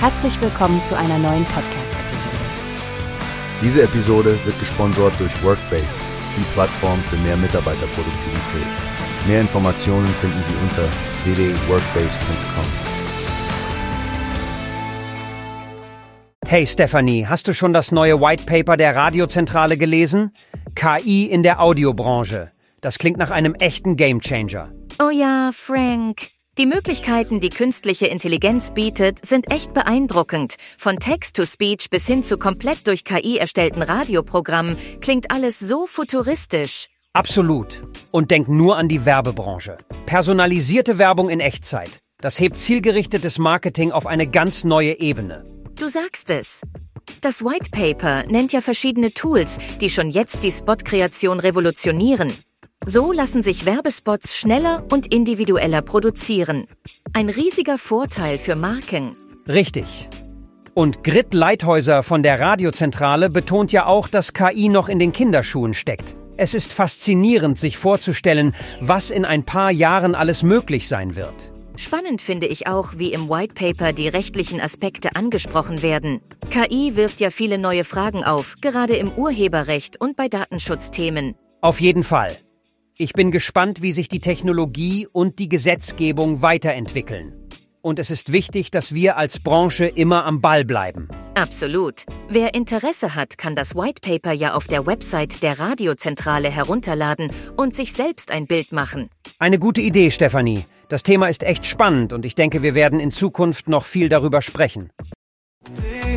Herzlich willkommen zu einer neuen Podcast-Episode. Diese Episode wird gesponsert durch Workbase, die Plattform für mehr Mitarbeiterproduktivität. Mehr Informationen finden Sie unter www.workbase.com. Hey Stephanie, hast du schon das neue White Paper der Radiozentrale gelesen? KI in der Audiobranche. Das klingt nach einem echten Gamechanger. Oh ja, Frank. Die Möglichkeiten, die künstliche Intelligenz bietet, sind echt beeindruckend. Von Text-to-Speech bis hin zu komplett durch KI erstellten Radioprogrammen klingt alles so futuristisch. Absolut. Und denk nur an die Werbebranche. Personalisierte Werbung in Echtzeit. Das hebt zielgerichtetes Marketing auf eine ganz neue Ebene. Du sagst es. Das White Paper nennt ja verschiedene Tools, die schon jetzt die Spotkreation revolutionieren. So lassen sich Werbespots schneller und individueller produzieren. Ein riesiger Vorteil für Marken. Richtig. Und Grit Leithäuser von der Radiozentrale betont ja auch, dass KI noch in den Kinderschuhen steckt. Es ist faszinierend, sich vorzustellen, was in ein paar Jahren alles möglich sein wird. Spannend finde ich auch, wie im White Paper die rechtlichen Aspekte angesprochen werden. KI wirft ja viele neue Fragen auf, gerade im Urheberrecht und bei Datenschutzthemen. Auf jeden Fall. Ich bin gespannt, wie sich die Technologie und die Gesetzgebung weiterentwickeln. Und es ist wichtig, dass wir als Branche immer am Ball bleiben. Absolut. Wer Interesse hat, kann das White Paper ja auf der Website der Radiozentrale herunterladen und sich selbst ein Bild machen. Eine gute Idee, Stefanie. Das Thema ist echt spannend und ich denke, wir werden in Zukunft noch viel darüber sprechen.